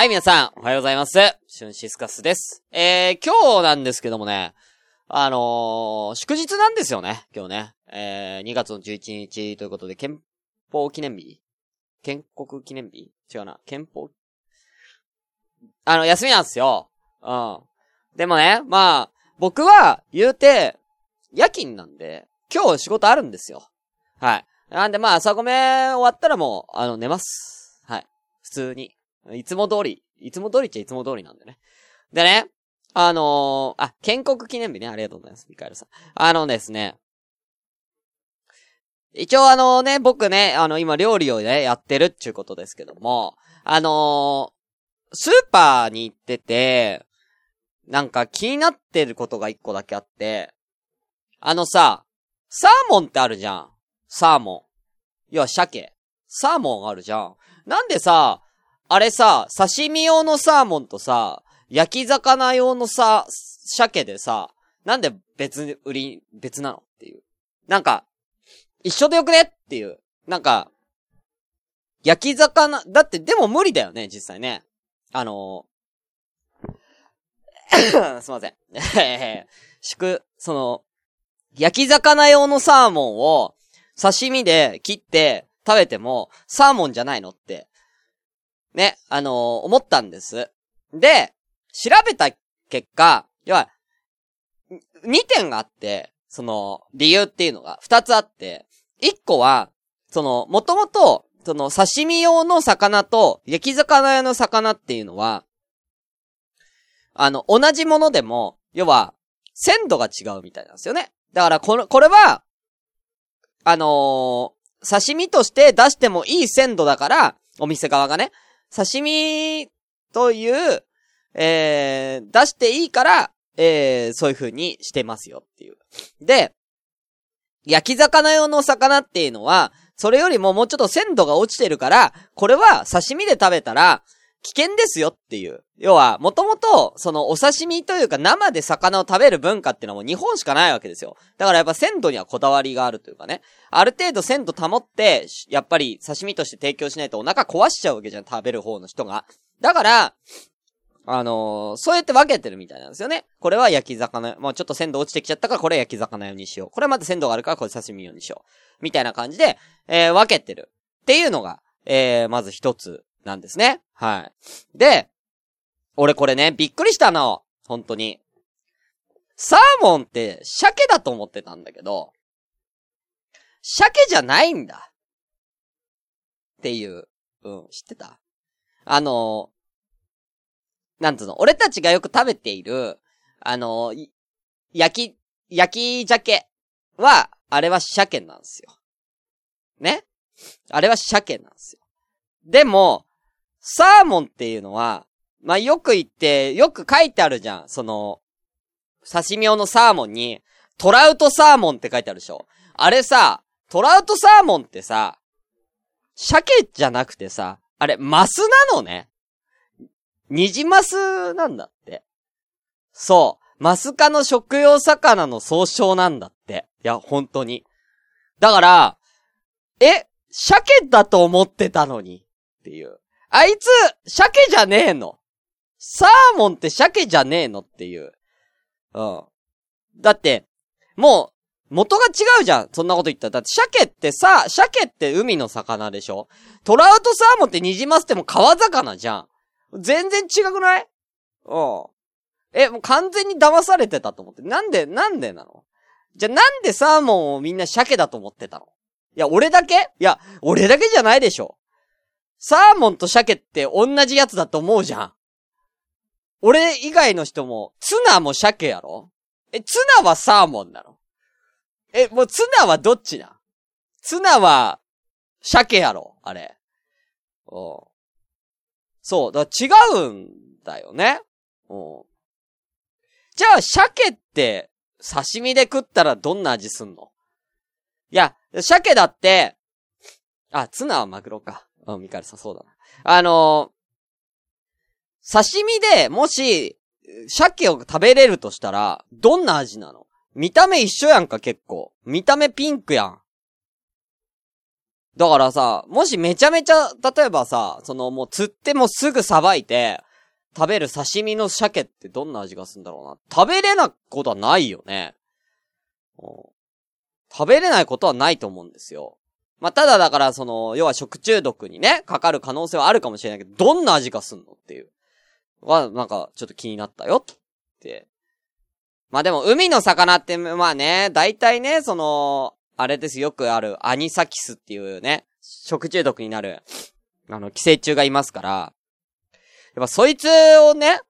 はい、皆さん、おはようございます。シュンシスカスです。えー、今日なんですけどもね、あのー、祝日なんですよね、今日ね。えー、2月の11日ということで、憲法記念日？建国記念日？違うな、憲法、あの、休みなんですよ。うん。でもね、まあ、僕は、言うて、夜勤なんで、今日仕事あるんですよ。はい。なんでまあ、朝ごめ終わったらもう、あの、寝ます。はい。普通に。いつも通り。いつも通りっちゃいつも通りなんでね。でね、あのー、あ、建国記念日ね。ありがとうございます。ミカエルさん。あのですね。一応あのね、僕ね、あの、今料理をね、やってるっていうことですけども、あのー、スーパーに行ってて、なんか気になってることが一個だけあって、あのさ、サーモンってあるじゃん。サーモン。要は鮭。サーモンあるじゃん。なんでさ、あれさ、刺身用のサーモンとさ、焼き魚用のさ、鮭でさ、なんで別売り、別なのっていう。なんか、一緒でよくねっていう。なんか、焼き魚、だってでも無理だよね、実際ね。あのー、すいません。祝、その、焼き魚用のサーモンを刺身で切って食べてもサーモンじゃないのって、ね、あのー思ったんです。で、調べた結果、要は、2点があって、その、理由っていうのが2つあって、1個は、その、もともと、その、刺身用の魚と、焼き魚用の魚っていうのは、あの、同じものでも、要は、鮮度が違うみたいなんですよね。だから、この、これは、あのー刺身として出してもいい鮮度だから、お店側がね、刺身という、えー、出していいから、えー、そういう風にしてますよっていう。で、焼き魚用の魚っていうのは、それよりももうちょっと鮮度が落ちてるから、これは刺身で食べたら、危険ですよっていう。要は、もともと、そのお刺身というか生で魚を食べる文化っていうのはもう日本しかないわけですよ。だからやっぱ鮮度にはこだわりがあるというかね。ある程度鮮度保って、やっぱり刺身として提供しないとお腹壊しちゃうわけじゃん、食べる方の人が。だから、あのーそうやって分けてるみたいなんですよね。これは焼き魚、もうちょっと鮮度落ちてきちゃったからこれ焼き魚用にしよう。これまだ鮮度があるからこれ刺身用にしよう。みたいな感じで、えー分けてる。っていうのが、えーまず一つなんですね。はい。で、俺これね、びっくりしたの。本当に。サーモンって鮭だと思ってたんだけど、鮭じゃないんだ。っていう。うん、知ってた？あのなんつうの、俺たちがよく食べている、あの焼き、焼き鮭は、あれは鮭なんですよ。ね？あれは鮭なんですよ。でも、サーモンっていうのは、まあ、よく言って、よく書いてあるじゃん。その、刺身用のサーモンに、トラウトサーモンって書いてあるでしょ。あれさ、トラウトサーモンってさ、鮭じゃなくてさ、あれ、マスなのね。ニジマスなんだって。そう。マス科の食用魚の総称なんだって。いや、本当に。だから、え、鮭だと思ってたのに。っていう。あいつ、鮭じゃねえの。サーモンって鮭じゃねえのっていう。うん。だって、もう、元が違うじゃん。そんなこと言ったら。だって鮭ってさ、鮭って海の魚でしょ？トラウトサーモンってニジマスっても川魚じゃん。全然違くない？うん。え、もう完全に騙されてたと思って。なんで、なんでなの？じゃなんでサーモンをみんな鮭だと思ってたの？いや、俺だけ？いや、俺だけじゃないでしょ。サーモンと鮭って同じやつだと思うじゃん。俺以外の人も、ツナも鮭やろ？え、ツナはサーモンなの？え、もうツナはどっちな？ツナは、鮭やろ？あれ。うん。そう、だ違うんだよね。うん。じゃあ、鮭って、刺身で食ったらどんな味すんの？いや、鮭だって、あ、ツナはマグロか。うん、ミカルさんそうだな。あのー刺身でもし、鮭を食べれるとしたら、どんな味なの？見た目一緒やんか、結構。見た目ピンクやん。だからさ、もしめちゃめちゃ、例えばさ、そのもう釣ってもすぐさばいて、食べる刺身の鮭ってどんな味がするんだろうな。食べれなことはないよね。食べれないことはないと思うんですよ。まあ、ただだからその、要は食中毒にね、かかる可能性はあるかもしれないけど、どんな味がすんのっていう。は、なんか、ちょっと気になったよって。まあ、でも、海の魚って、まあね、大体ね、その、あれですよくある、アニサキスっていうね、食中毒になる、あの、寄生虫がいますから、やっぱそいつをね、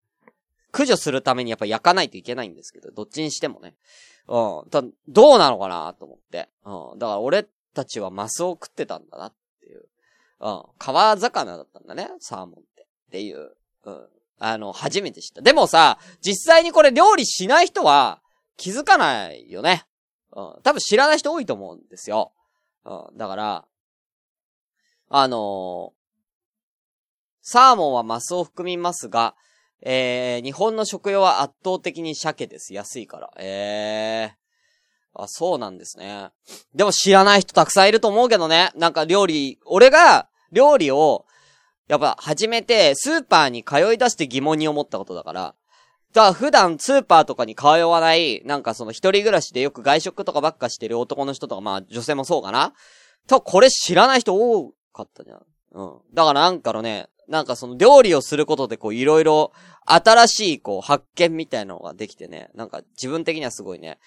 駆除するためにやっぱ焼かないといけないんですけど、どっちにしてもね。うん。だどうなのかなと思って。うん。だから俺たちはマスを食ってたんだなっていう。うん。川魚だったんだね、サーモンって。っていう。うん。あの、初めて知った。でもさ、実際にこれ料理しない人は気づかないよね。うん。多分知らない人多いと思うんですよ。うん。だから、あのー、サーモンはマスを含みますが、えー、日本の食用は圧倒的に鮭です。安いから。えー。あ、そうなんですね。でも知らない人たくさんいると思うけどね。なんか料理、俺が料理を、やっぱ始めて、スーパーに通い出して疑問に思ったことだから。だから普段スーパーとかに通わない、なんかその一人暮らしでよく外食とかばっかしてる男の人とか、まあ女性もそうかな。と、これ知らない人多かったじゃん。うん。だからなんかのね、なんかその料理をすることでこういろいろ新しいこう発見みたいなのができてね、なんか自分的にはすごいね、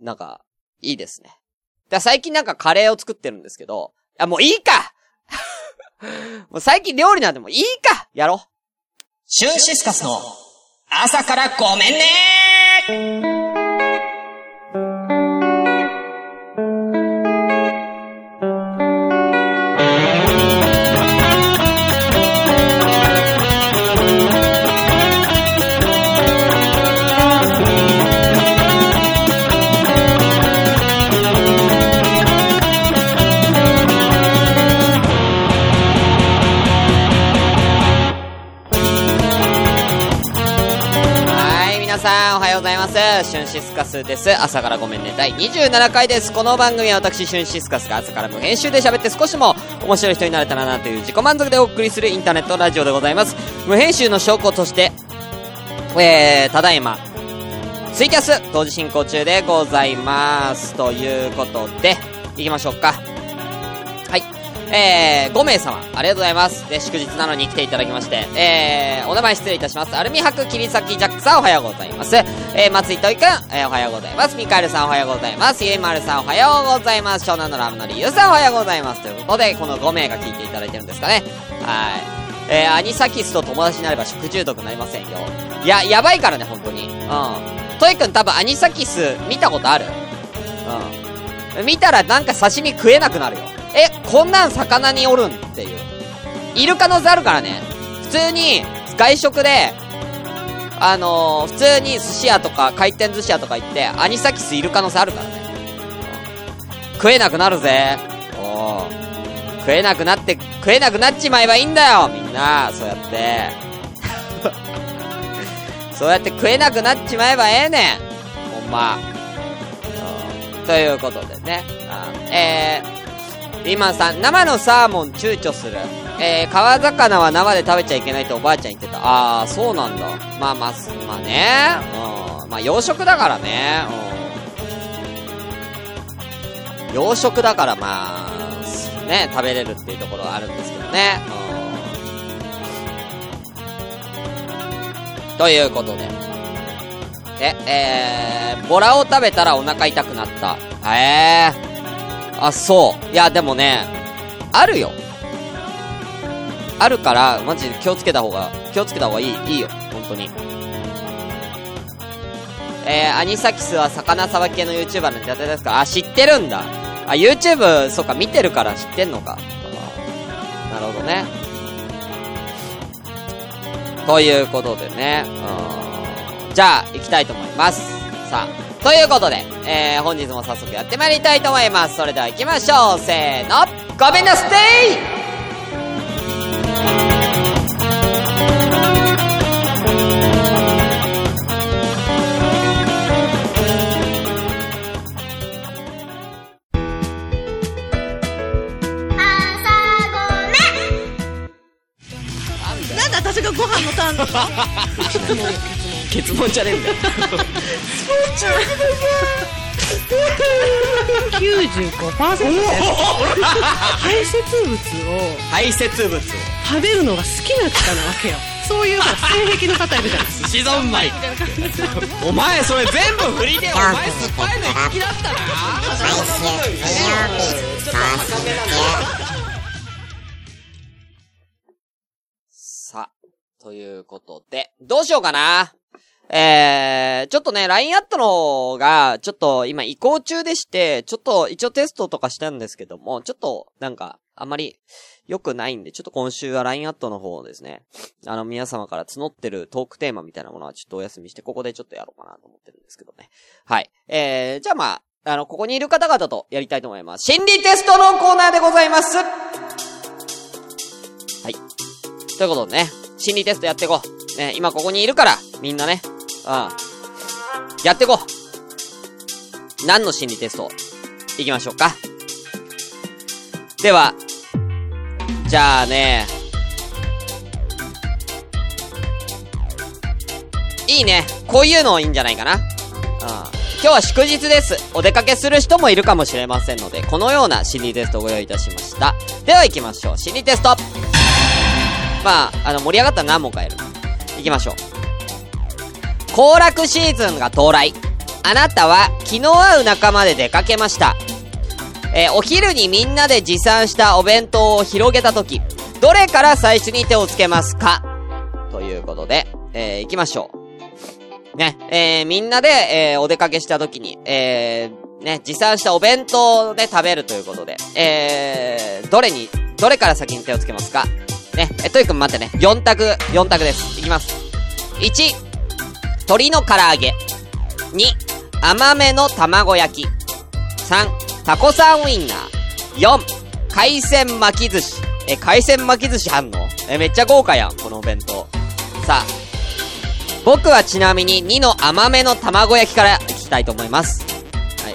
なんか、いいですね。だ最近なんかカレーを作ってるんですけど、あ、もういいか！もう最近料理なんてもういいか！やろシュンシスカスの朝からごめんねシュンシスカスです。朝からごめんね。第27回です。この番組は私、シュンシスカスが朝から無編集で喋って少しも面白い人になれたらなという自己満足でお送りするインターネットラジオでございます。無編集の証拠として、えー、ただいま、ツイキャス同時進行中でございます。ということで、行きましょうか。えー、5名様、ありがとうございます。で、祝日なのに来ていただきまして、えー、お名前失礼いたします。アルミ箔切り裂きジャックさんおはようございます。えー、松井といくん、えー、おはようございます。ミカエルさんおはようございます。ゆいまるさんおはようございます。湘南のラムのりゆうさんおはようございます。ということで、この5名が聞いていただいてるんですかね。はい。えー、アニサキスと友達になれば食中毒になりませんよ。いや、やばいからね、本当に。うん。トイくん多分アニサキス見たことある？うん。見たらなんか刺身食えなくなるよ。え、こんなん魚におるん？っていう。いる可能性あるからね。普通に、外食で、あのー、普通に寿司屋とか回転寿司屋とか行って、アニサキスいる可能性あるからね。食えなくなるぜ。お食えなくなって、食えなくなっちまえばいいんだよみんな、そうやって。そうやって食えなくなっちまえばええねん。ほんま。ということでね。えー、今さん、生のサーモン躊躇する。えー、川魚は生で食べちゃいけないとおばあちゃん言ってた。あー、そうなんだ。まあまあ、まあね。うん。まあ養殖だからね。うん。養殖だからまあ、ね、食べれるっていうところはあるんですけどね。うん。ということで。で、えー、ボラを食べたらお腹痛くなった。えー。あ、そう。いや、でもね、あるよ。あるから、マジで気をつけた方が、気をつけた方がいい、いいよ。本当に。えー、アニサキスは魚さばき系の YouTuber の手当ですか？あ、知ってるんだ。あ、YouTube、そっか、見てるから知ってんのか。なるほどね。ということでね。うん。じゃあ、行きたいと思います。さあ。ということで、えー、本日も早速やってまいりたいと思います。それでは行きましょう。せーの、ごめんなすてい私がご飯のターンだ 結論じゃねえんだよ。95%です排泄物を排泄物を。食べるのが好きな方なわけよそういう性癖の方いるじゃないですかシゾンマイ。お前それ全部振りで、お前酸っぱいの好きだったな。毎週水曜日さあ、ということで、どうしようかな。えー、ちょっとね、LINE アットのが、ちょっと今移行中でして、ちょっと一応テストとかしたんですけども、ちょっとなんか、あんまり良くないんで、ちょっと今週は LINE アットの方をですね、あの皆様から募ってるトークテーマみたいなものはちょっとお休みして、ここでちょっとやろうかなと思ってるんですけどね。はい。えー、じゃあまあ、あの、ここにいる方々とやりたいと思います。心理テストのコーナーでございますはい。ということでね、心理テストやってこう。ね、今ここにいるから、みんなね。うん。やってこう。何の心理テスト？いきましょうか。では、じゃあね、いいね。こういうのいいんじゃないかな。うん。今日は祝日です。お出かけする人もいるかもしれませんので、このような心理テストをご用意いたしました。では行きましょう。心理テストまあ、あの、盛り上がったら何問かやる。行きましょう。行楽シーズンが到来。あなたは気の合う仲間で出かけました。えーお昼にみんなで持参したお弁当を広げたとき、どれから最初に手をつけますか？ということで、えー行きましょう。ね、えーみんなで、えーお出かけしたときに、えーね、持参したお弁当で食べるということで、えーどれに、どれから先に手をつけますか？ね、え、トイく待ってね。4択、4択です。いきます。1、鶏の唐揚げ。2、甘めの卵焼き。3、タコさんウインナー。4、海鮮巻き寿司。え、海鮮巻き寿司あんの？え、めっちゃ豪華やん、このお弁当。さあ、僕はちなみに2の甘めの卵焼きからいきたいと思います。はい。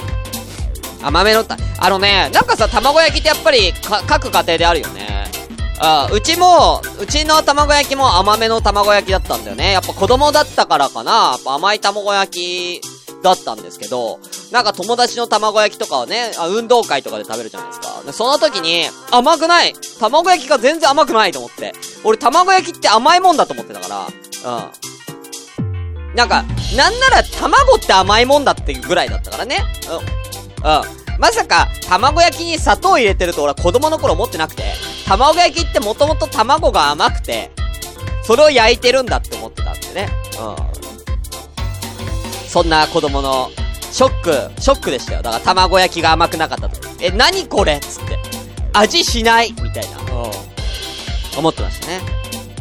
甘めのた、あのね、なんかさ、卵焼きってやっぱり、か、各家庭であるよね。あうちも、うちの卵焼きも甘めの卵焼きだったんだよね。やっぱ子供だったからかな。甘い卵焼きだったんですけど、なんか友達の卵焼きとかをね、あ運動会とかで食べるじゃないですか。その時に、甘くない卵焼きが全然甘くないと思って。俺卵焼きって甘いもんだと思ってたから、うん。なんか、なんなら卵って甘いもんだっていうぐらいだったからね。うん。うん。まさか、卵焼きに砂糖入れてると俺は子供の頃思ってなくて、卵焼きってもともと卵が甘くて、それを焼いてるんだって思ってたんでね。うん。そんな子供の、ショック、ショックでしたよ。だから卵焼きが甘くなかったと。え、何これっつって。味しないみたいな。うん。思ってましたね。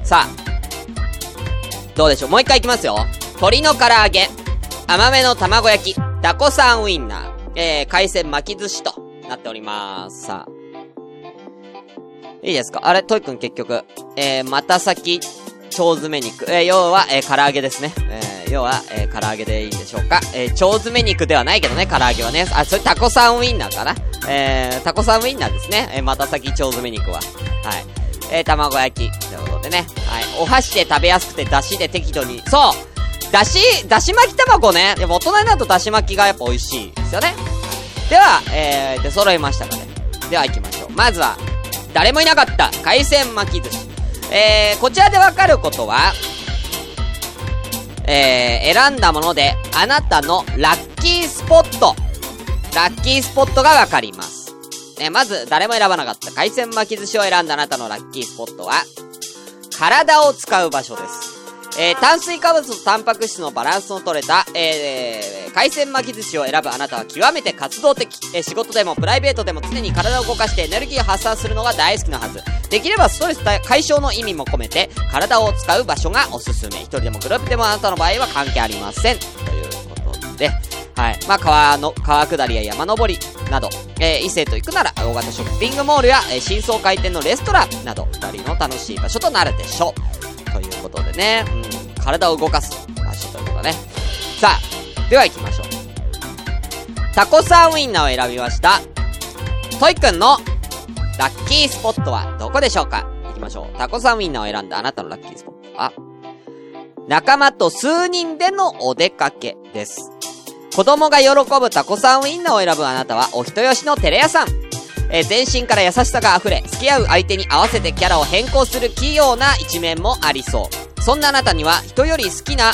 さあ。どうでしょうもう一回いきますよ。鶏の唐揚げ。甘めの卵焼き。タコさんウインナー。えー、海鮮巻き寿司となっております。さあ。いいですか？あれ、トイくん結局、えー、また先、腸詰め肉。えー、要は、えー、唐揚げですね。えー、要は、えー、唐揚げでいいでしょうか？えー、腸詰め肉ではないけどね、唐揚げはね。あ、それタコさんウインナーかな？えー、タコさんウインナーですね。えー、また先、腸詰め肉は。はい。えー、卵焼き。ということでね。はい。お箸で食べやすくて、出汁で適度に。そうだし、だし巻き卵ね。でも大人になるとだし巻きがやっぱ美味しいですよね。では、えー、で、揃いましたかね。では行きましょう。まずは、誰もいなかった海鮮巻き寿司。えー、こちらでわかることは、えー、選んだもので、あなたのラッキースポット。ラッキースポットがわかります。えまず、誰も選ばなかった海鮮巻き寿司を選んだあなたのラッキースポットは、体を使う場所です。えー、炭水化物とタンパク質のバランスの取れた、えー、海鮮巻き寿司を選ぶあなたは極めて活動的。えー、仕事でもプライベートでも常に体を動かしてエネルギーを発散するのが大好きなはず。できればストレス解消の意味も込めて、体を使う場所がおすすめ。一人でもグループでもあなたの場合は関係ありません。ということで、はい。まあ、川の、川下りや山登りなど、えー、異性と行くなら、大型ショッピングモールや、えー、新装開店のレストランなど、二人の楽しい場所となるでしょう。ということでね、うん、体を動かす場所ということね。さあ、では行きましょう。タコさんウインナーを選びました。トイくんのラッキースポットはどこでしょうか？行きましょう。タコさんウインナーを選んだあなたのラッキースポット。は、仲間と数人でのお出かけです。子供が喜ぶタコさんウインナーを選ぶあなたはお人よしのテレ屋さん。えー全身から優しさが溢れ、付き合う相手に合わせてキャラを変更する器用な一面もありそう。そんなあなたには人より好きな、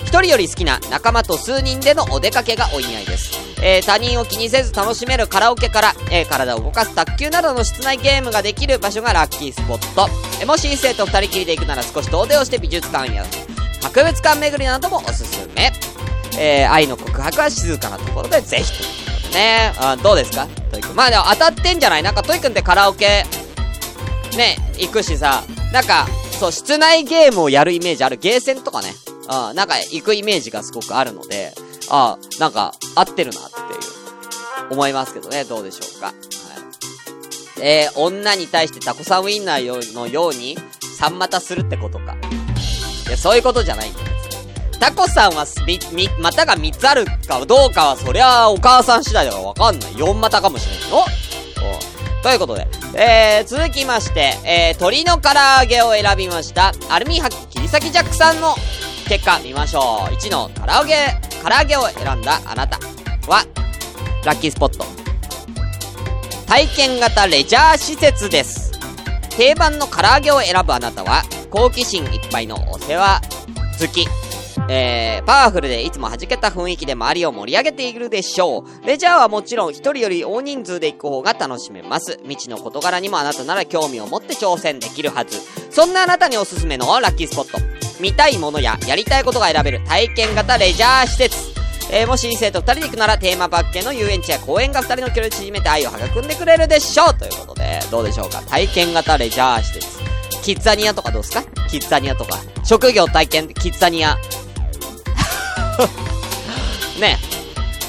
一人より好きな仲間と数人でのお出かけがお似合いです。えー他人を気にせず楽しめるカラオケから、えー体を動かす卓球などの室内ゲームができる場所がラッキースポット。えーもし異性と二人きりで行くなら少し遠出をして美術館や博物館巡りなどもおすすめ。えー愛の告白は静かなところでぜひということでね。あどうですか？トイくん。まあでも当たってんじゃない？なんかトイくんってカラオケ、ね、行くしさ、なんか、そう、室内ゲームをやるイメージある？ゲーセンとかね。あなんか行くイメージがすごくあるので、あなんか合ってるなっていう、思いますけどね。どうでしょうか？はい。えー、女に対してタコさんウインナーのように、三股するってことか。いや、そういうことじゃないんだよ。タコさんはす、み、み、股が3つあるかどうかは、そりゃ、お母さん次第だからわかんない。4股かもしれんよ。うん。ということで、えー、続きまして、えー、鶏の唐揚げを選びました、アルミ箔切り裂きジャックさんの結果見ましょう。1の唐揚げ、唐揚げを選んだあなたは、ラッキースポット。体験型レジャー施設です。定番の唐揚げを選ぶあなたは、好奇心いっぱいのお世話好き。えー、パワフルでいつも弾けた雰囲気で周りを盛り上げているでしょう。レジャーはもちろん一人より大人数で行く方が楽しめます。未知の事柄にもあなたなら興味を持って挑戦できるはず。そんなあなたにおすすめのラッキースポット。見たいものややりたいことが選べる体験型レジャー施設。えー、もし異性と二人で行くならテーマパーク系の遊園地や公園が二人の距離を縮めて愛を育んでくれるでしょうということで、どうでしょうか？体験型レジャー施設。キッザニアとかどうですか？キッザニアとか。職業体験キッザニア。ね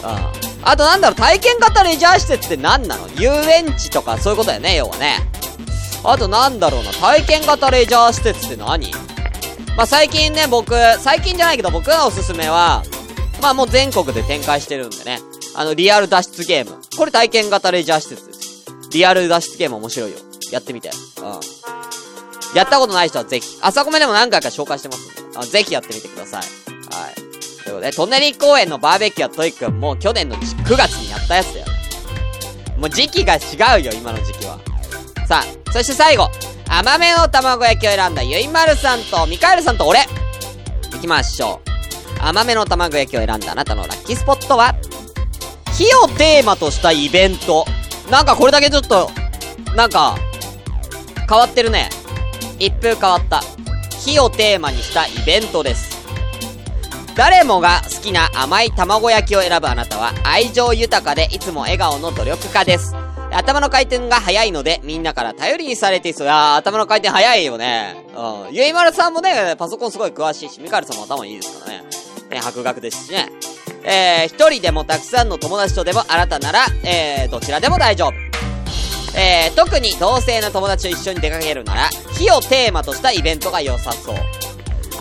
ああとなんだろう、体験型レジャー施設って何なの？遊園地とかそういうことだよね、要はね。あとなんだろうな、体験型レジャー施設って何？まあ、最近ね、僕、最近じゃないけど僕のおすすめは、まあもう全国で展開してるんでね。あの、リアル脱出ゲーム。これ体験型レジャー施設です。リアル脱出ゲーム面白いよ。やってみて。うん。やったことない人はぜひ。朝コメでも何回か紹介してますんで。あぜひやってみてください。はい。ということで、トンネリ公園のバーベキューはトイくんもう去年の9月にやったやつだよ。もう時期が違うよ、今の時期は。さあ、そして最後。甘めの卵焼きを選んだゆいまるさんとミカエルさんと俺。行きましょう。甘めの卵焼きを選んだあなたのラッキースポットは？火をテーマとしたイベント。なんかこれだけちょっと、なんか、変わってるね。一風変わった。火をテーマにしたイベントです。誰もが好きな甘い卵焼きを選ぶあなたは愛情豊かでいつも笑顔の努力家です。頭の回転が早いのでみんなから頼りにされていそう。いや頭の回転早いよね。うん。ゆいまるさんもね、パソコンすごい詳しいし、ミカルさんも頭いいですからね。ね、博学ですしね。えー、一人でもたくさんの友達とでもあなたなら、えー、どちらでも大丈夫。えー、特に同性の友達と一緒に出かけるなら、火をテーマとしたイベントが良さそう。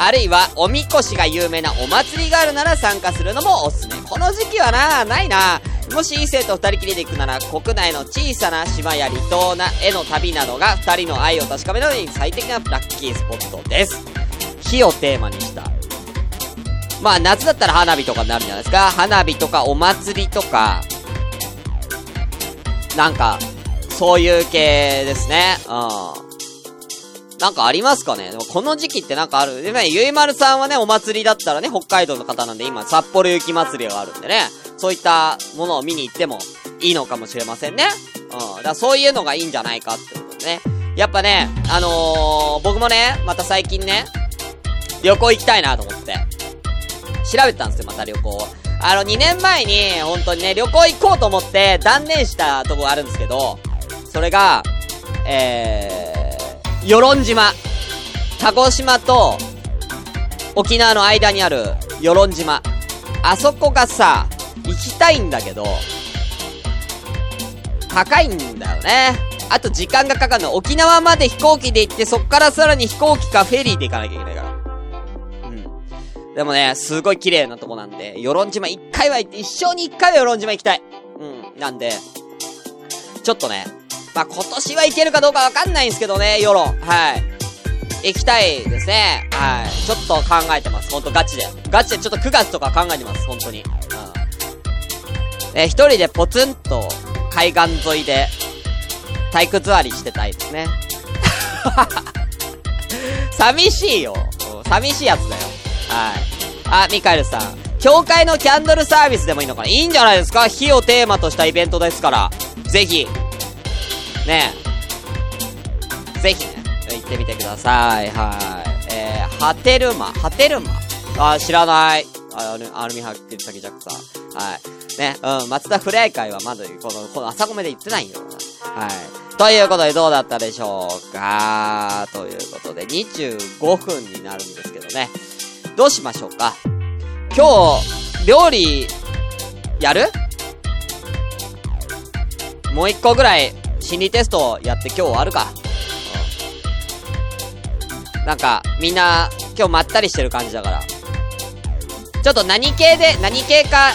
あるいは、おみこしが有名なお祭りがあるなら参加するのもおすすめ。この時期はな、ないな。もし異性と二人きりで行くなら、国内の小さな島や離島なへの旅などが二人の愛を確かめるのに最適なラッキースポットです。火をテーマにした。まあ、夏だったら花火とかになるんじゃないですか。花火とかお祭りとか、なんか、そういう系ですね。うん。なんかありますかね？でもこの時期ってなんかある？でね、ゆいまるさんはね、お祭りだったらね、北海道の方なんで今、札幌雪まつりがあるんでね、そういったものを見に行ってもいいのかもしれませんね。うん。だからそういうのがいいんじゃないかってことね。やっぱね、あのー、僕もね、また最近ね、旅行行きたいなと思って。調べたんですよ、また旅行。あの、2年前に、本当にね、旅行行こうと思って断念したとこがあるんですけど、それが、えー、与論島。鹿児島と、沖縄の間にある、与論島。あそこがさ、行きたいんだけど、高いんだよね。あと時間がかかるの。沖縄まで飛行機で行って、そっからさらに飛行機かフェリーで行かなきゃいけないから。うん。でもね、すごい綺麗なとこなんで、与論島一回は行って、一生に一回は与論島行きたい。うん。なんで、ちょっとね、まあ、今年は行けるかどうかわかんないんですけどね、世論。はい。行きたいですね。はい。ちょっと考えてます。ほんとガチで。ガチでちょっと9月とか考えてます。本当に。うん。え一人でポツンと海岸沿いで体育座りしてたいですね。寂しいよ。寂しいやつだよ。はい。あ、ミカエルさん。教会のキャンドルサービスでもいいのかないいんじゃないですか？火をテーマとしたイベントですから。ぜひ。ねえ。ぜひね、行ってみてください。はい。えー、ハテルマ、ハテルマあ、知らない。あアルアルミハッキ先ジャックさん。はい。ね、うん、松田ふれあい会はまだ、この、この朝ごめで行ってないんよ。はい。ということでどうだったでしょうか？ということで、25分になるんですけどね。どうしましょうか？今日、料理、やる？もう一個ぐらい、心理テストやって今日終わるか。なんか、みんな、今日まったりしてる感じだから。ちょっと何系で、何系か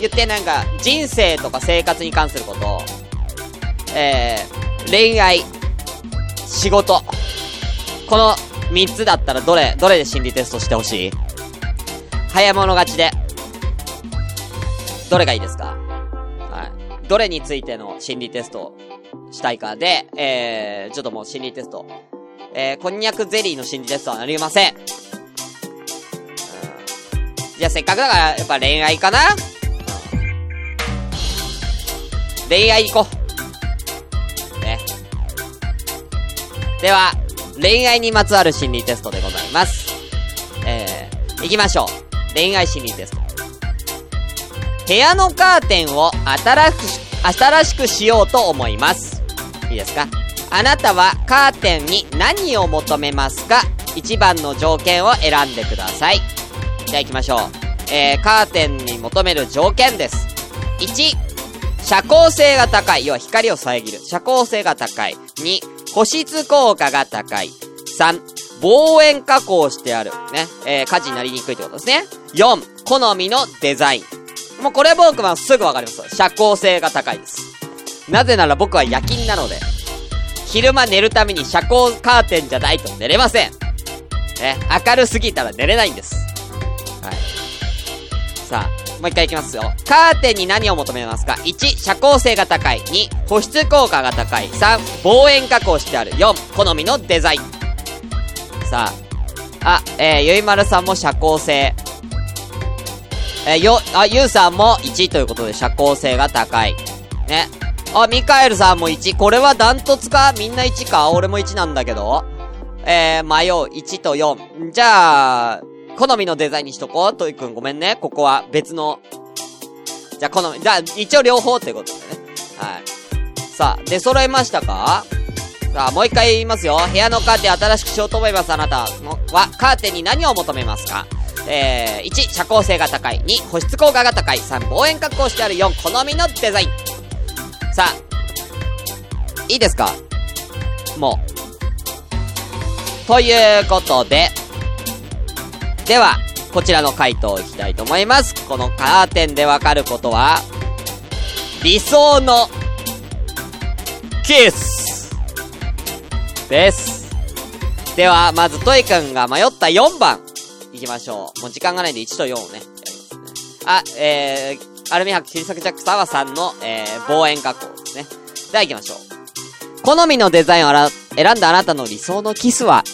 言ってなんか、人生とか生活に関すること、えー、恋愛、仕事。この3つだったらどれ、どれで心理テストしてほしい？早物勝ちで。どれがいいですか？どれについての心理テストをしたいかで、えー、ちょっともう心理テスト。えー、こんにゃくゼリーの心理テストはなりません。うんじゃあせっかくだから、やっぱ恋愛かな恋愛行こう。ね。では、恋愛にまつわる心理テストでございます。えー、行きましょう。恋愛心理テスト。部屋のカーテンを新しく、新しくしようと思います。いいですか？あなたはカーテンに何を求めますか？一番の条件を選んでください。じゃあ行きましょう。えー、カーテンに求める条件です。1、遮光性が高い。要は光を遮る。遮光性が高い。2、保湿効果が高い。3、望遠加工してある。ね。えー、火事になりにくいってことですね。4、好みのデザイン。もうこれ僕はすぐわかります。遮光性が高いです。なぜなら僕は夜勤なので、昼間寝るために遮光カーテンじゃないと寝れません。ね。明るすぎたら寝れないんです。はい。さあ、もう一回いきますよ。カーテンに何を求めますか ?1、遮光性が高い。2、保湿効果が高い。3、望遠加工してある。4、好みのデザイン。さあ、あ、えー、ゆいまるさんも遮光性。えー、よ、あ、ゆうさんも1ということで遮光性が高い。ね。あ、ミカエルさんも1。これはダントツか？みんな1か？俺も1なんだけど。えー、迷う。1と4。じゃあ、好みのデザインにしとこう。トイくんごめんね。ここは別の。じゃあ、好み。じゃあ、一応両方ってことでね。はい。さあ、出揃いましたか？さあ、もう一回言いますよ。部屋のカーテン新しくしようと思います。あなたは、カーテンに何を求めますか？えー、1、遮光性が高い。2、保湿効果が高い。3、望遠加工してある。4、好みのデザイン。さあ、いいですか？もう。ということで、では、こちらの回答いきたいと思います。このカーテンでわかることは、理想の、キスです。では、まずトイくんが迷った4番、いきましょう。もう時間がないんで1と4をね、やりますね。あ、えー、アルミ箔切り裂きジャック沢さんの、えー、望遠加工ですね。では行きましょう。好みのデザインを選んだあなたの理想のキスは、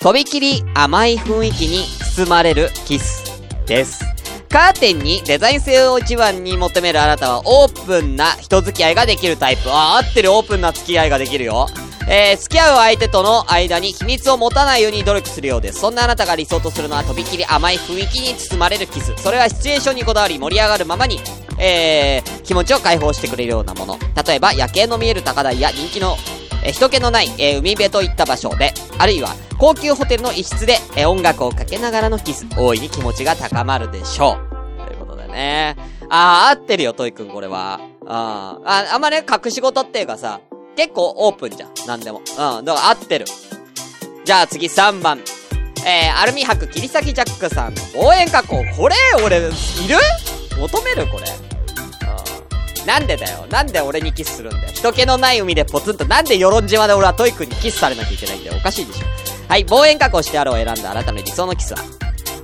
とびきり甘い雰囲気に包まれるキスです。カーテンにデザイン性を一番に求めるあなたはオープンな人付き合いができるタイプ。あ、合ってるオープンな付き合いができるよ。えー、付き合う相手との間に秘密を持たないように努力するようです。そんなあなたが理想とするのはとびきり甘い雰囲気に包まれるキス。それはシチュエーションにこだわり盛り上がるままに、えー、気持ちを解放してくれるようなもの。例えば、夜景の見える高台や人気のえー人気のない、えー海辺といった場所で、あるいは高級ホテルの一室で、えー音楽をかけながらのキス、大いに気持ちが高まるでしょう。ということでね。あー、合ってるよ、トイくん、これは。あーあ、あんまね、隠し事っていうかさ、結構オープンじゃん、なんでも。うん、だから合ってる。じゃあ次3番。えー、アルミ箔切り裂きジャックさんの望遠加工。これ、俺、いる？求める？これ。うんなんでだよ。なんで俺にキスするんだよ。人気のない海でポツンと、なんで与論島で俺はトイ君にキスされなきゃいけないんだよ。おかしいでしょ。はい、望遠角をしてあるを選んだあなたの理想のキスは、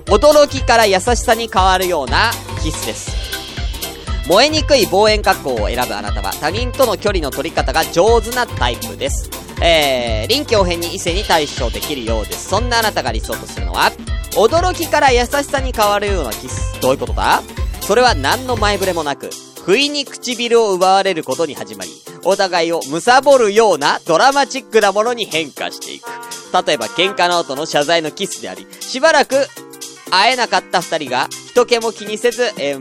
驚きから優しさに変わるようなキスです。燃えにくい望遠角を選ぶあなたは他人との距離の取り方が上手なタイプです。えー、臨機応変に異性に対処できるようです。そんなあなたが理想とするのは、驚きから優しさに変わるようなキス。どういうことだ？それは何の前触れもなく、不意に唇を奪われることに始まり、お互いを貪るようなドラマチックなものに変化していく。例えば喧嘩の後の謝罪のキスであり、しばらく会えなかった二人が人気も気にせず、えー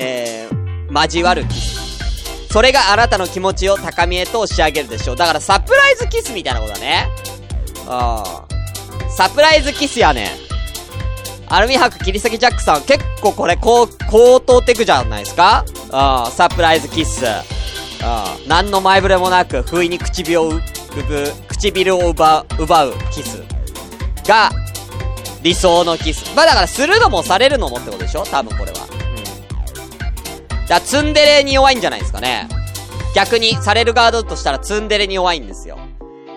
えー、交わるキス。それがあなたの気持ちを高みへと押し上げるでしょう。だからサプライズキスみたいなことだね。ああ。サプライズキスやね。アルミ箔切り裂きジャックさん、結構これ、こう、高等テクじゃないですか？ああ、サプライズキス。ああ、何の前触れもなく、不意に唇を、唇を奪う、奪うキス。が、理想のキス。まあだから、するのもされるのもってことでしょ？多分これは。だから、ツンデレに弱いんじゃないですかね。逆に、される側だとしたらツンデレに弱いんですよ。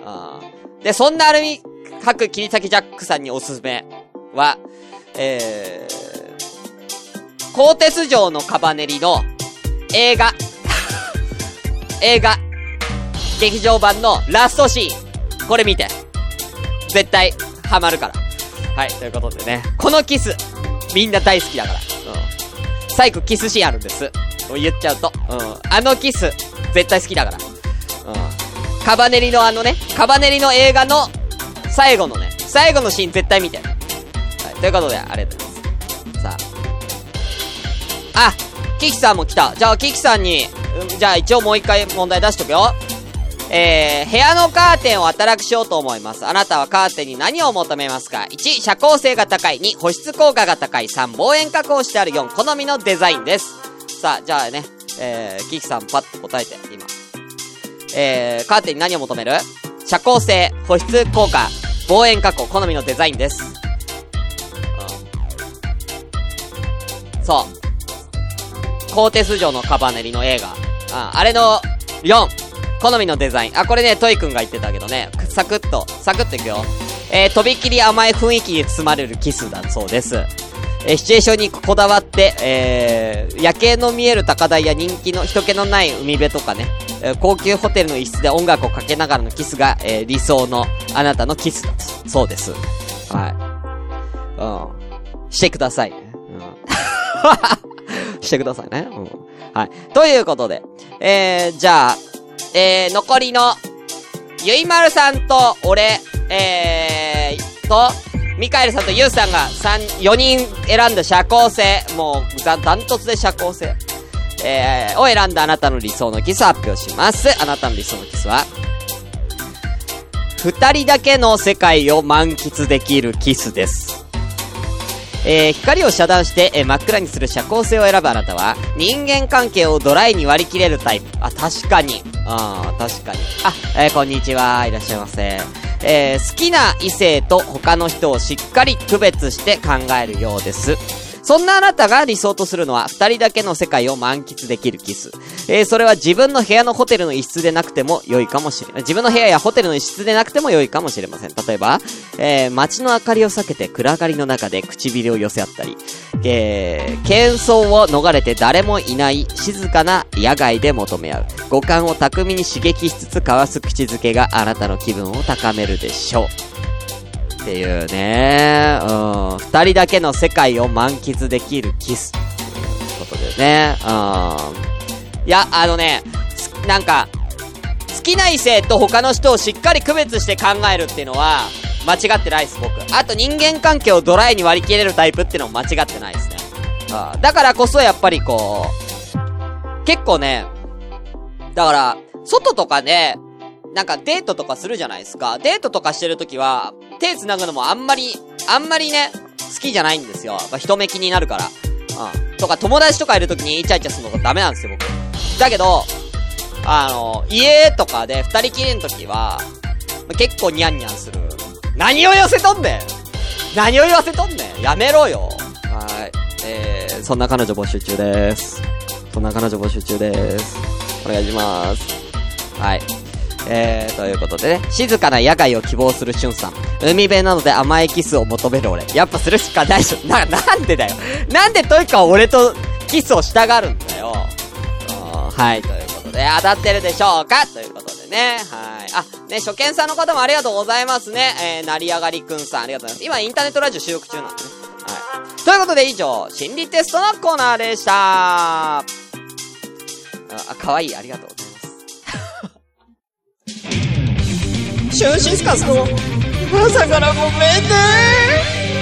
あーで、そんなアルミ箔切り裂きジャックさんにおすすめは、えー、鋼鉄城のカバネリの映画、映画、劇場版のラストシーン、これ見て。絶対、ハマるから。はい、ということでね。このキス、みんな大好きだから。最後キスシーンあるんです。言っちゃうと。うん。あのキス、絶対好きだから。うん。カバネリのあのね、カバネリの映画の、最後のね、最後のシーン絶対見て。はい、ということで、ありがとうございます。さあ。あ、キキさんも来た。じゃあ、キキさんに、うんじゃあ一応もう一回問題出しとくよ。えー、部屋のカーテンを新くしようと思います。あなたはカーテンに何を求めますか ?1、遮光性が高い。2、保湿効果が高い。3、望遠角をしてある。4、好みのデザインです。さあ、じゃあね、えー、キキさんパッと答えて、今。えー、カーテンに何を求める？遮光性、保湿効果、望遠角、好みのデザインです。うん。そう。鋼鉄城のカバネリの映画。あ、あれの、4、好みのデザイン。あ、これね、トイくんが言ってたけどね、サクッと、サクッといくよ。えー、とびきり甘い雰囲気に包まれるキスだそうです。えーシチュエーションにこだわって、えー、夜景の見える高台や人気の人気のない海辺とかね、えー高級ホテルの一室で音楽をかけながらのキスが、えー理想のあなたのキスだそうです。はい。うん。してください。うん。してくださいね。うん。はい。ということで、えー、じゃあ、えー、残りの、ゆいまるさんと、俺、えー、と、ミカエルさんとユウさんが3、4人選んだ社交性、もう、ダントツで社交性、えー、を選んだあなたの理想のキスを発表します。あなたの理想のキスは、二人だけの世界を満喫できるキスです。えー、光を遮断して、えー真っ暗にする社交性を選ぶあなたは、人間関係をドライに割り切れるタイプ。あ、確かに。あ確かに。あ、えーこんにちは。いらっしゃいませ。え好きな異性と他の人をしっかり区別して考えるようです。そんなあなたが理想とするのは、二人だけの世界を満喫できるキス。えーそれは自分の部屋のホテルの一室でなくても良いかもしれ。自分の部屋やホテルの一室でなくても良いかもしれません。例えば、えー街の明かりを避けて暗がりの中で唇を寄せ合ったり、えー、喧騒を逃れて誰もいない静かな野外で求め合う。五感を巧みに刺激しつつ交わす口づけがあなたの気分を高めるでしょう。っていうね、うん、二人だけの世界を満喫できるキス。ということでね、うん。いや、あのね、なんか、好きな異性と他の人をしっかり区別して考えるっていうのは、間違ってないです、僕。あと人間関係をドライに割り切れるタイプっていうのも間違ってないですね。あだからこそやっぱりこう、結構ね、だから、外とかで、なんかデートとかするじゃないですか。デートとかしてるときは、手繋ぐのもあんまり、あんまりね、好きじゃないんですよ。まあ、人目気になるから。うん。とか友達とかいるときにイチャイチャするのがダメなんですよ、僕。だけど、あの、家とかで二人きりのときは、まあ結構ニャンニャンする。何を寄せとんねん何を言わせとんねんやめろよはい。えー、そんな彼女募集中です。そんな彼女募集中です。お願いします。はい。えー、ということでね、静かな野外を希望するしゅんさん。海辺なので甘いキスを求める俺。やっぱするしかないでしょ。な、なんでだよ。なんでトイカは俺とキスをしたがるんだよ。はい、ということで、当たってるでしょうか？ということでね、はい。あ、ね、初見さんの方もありがとうございますね。えー、成り上がりくんさんありがとうございます。今インターネットラジオ収録中なんでね。はい。ということで以上、心理テストのコーナーでした。あ、あかわいい、ありがとうございます。シュンシスカスの朝からごめんね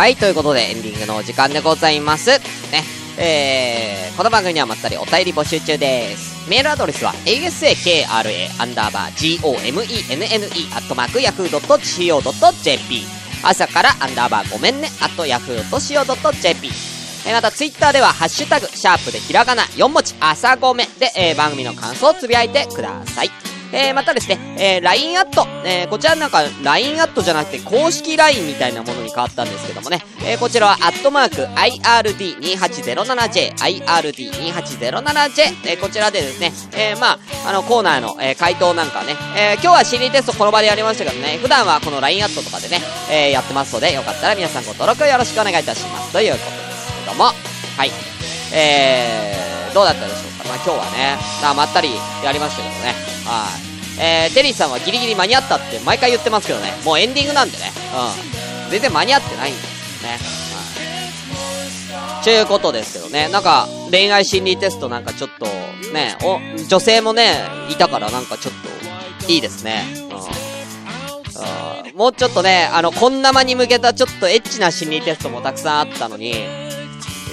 はい、ということでエンディングのお時間でございます。ね。えー、この番組にはまったりお便り募集中です。メールアドレスは asakra アンダーバー gomenne アットマーク yahoo.co.jp 朝からアンダーバーごめんね、あと yahoo.co.jp えーまた、ツイッターでは、ハッシュタグ、シャープでひらがな、4文字、朝ごめで、えー番組の感想をつぶやいてください。えーまたですね、えー LINE アット、えーこちらなんか、LINE アットじゃなくて、公式 LINE みたいなものに変わったんですけどもね、えーこちらは、アットマーク、IRD2807J、IRD2807J、えーこちらでですね、えーまあ、あの、コーナーの、えー回答なんかね、えー今日は心理テストこの場でやりましたけどね、普段はこの LINE アットとかでね、えーやってますので、よかったら皆さんご登録よろしくお願いいたします。ということですけども、はい。えー、どうだったでしょうかまあ今日はね、まあまったりやりましたけどね。はい。えー、テリーさんはギリギリ間に合ったって毎回言ってますけどね。もうエンディングなんでね。うん。全然間に合ってないんですよね。はい。ちゅうことですけどね。なんか、恋愛心理テストなんかちょっと、ね、お、女性もね、いたからなんかちょっと、いいですね。うん。もうちょっとね、あの、こんな間に向けたちょっとエッチな心理テストもたくさんあったのに、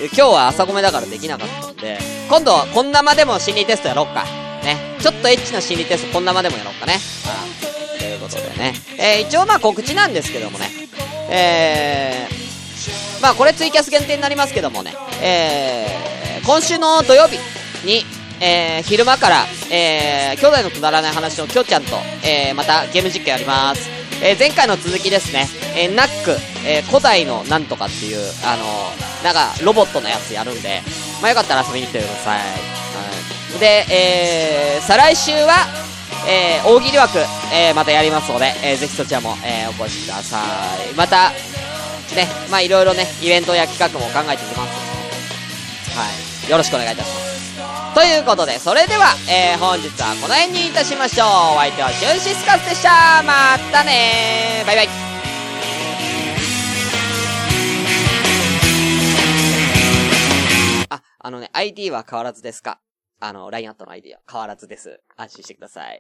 今日は朝ごめだからできなかったんで、今度はこんなまでも心理テストやろうか。ね。ちょっとエッチな心理テストこんなまでもやろうかね。はい。ということでね。えー、一応まあ告知なんですけどもね。えー、まあこれツイキャス限定になりますけどもね。えー、今週の土曜日に、えー、昼間から、えー、兄弟のくだらない話のきょちゃんと、えー、またゲーム実況やります。えー、前回の続きですね。えー、ナック、えー、古代のなんとかっていう、あのー、なんか、ロボットのやつやるんで、まあ、よかったら遊びに来てください。はい。で、えー、再来週は、えー、大喜利枠、えー、またやりますので、えー、ぜひそちらも、えー、お越しください。また、ね、まあ、いろいろね、イベントや企画も考えていきますので、はい。よろしくお願いいたします。ということで、それでは、えー、本日はこの辺にいたしましょう。お相手はシュンシスカスでした。またねバイバイ。あ、あのね、ID は変わらずですか？あの、LINE アットの ID は変わらずです。安心してください。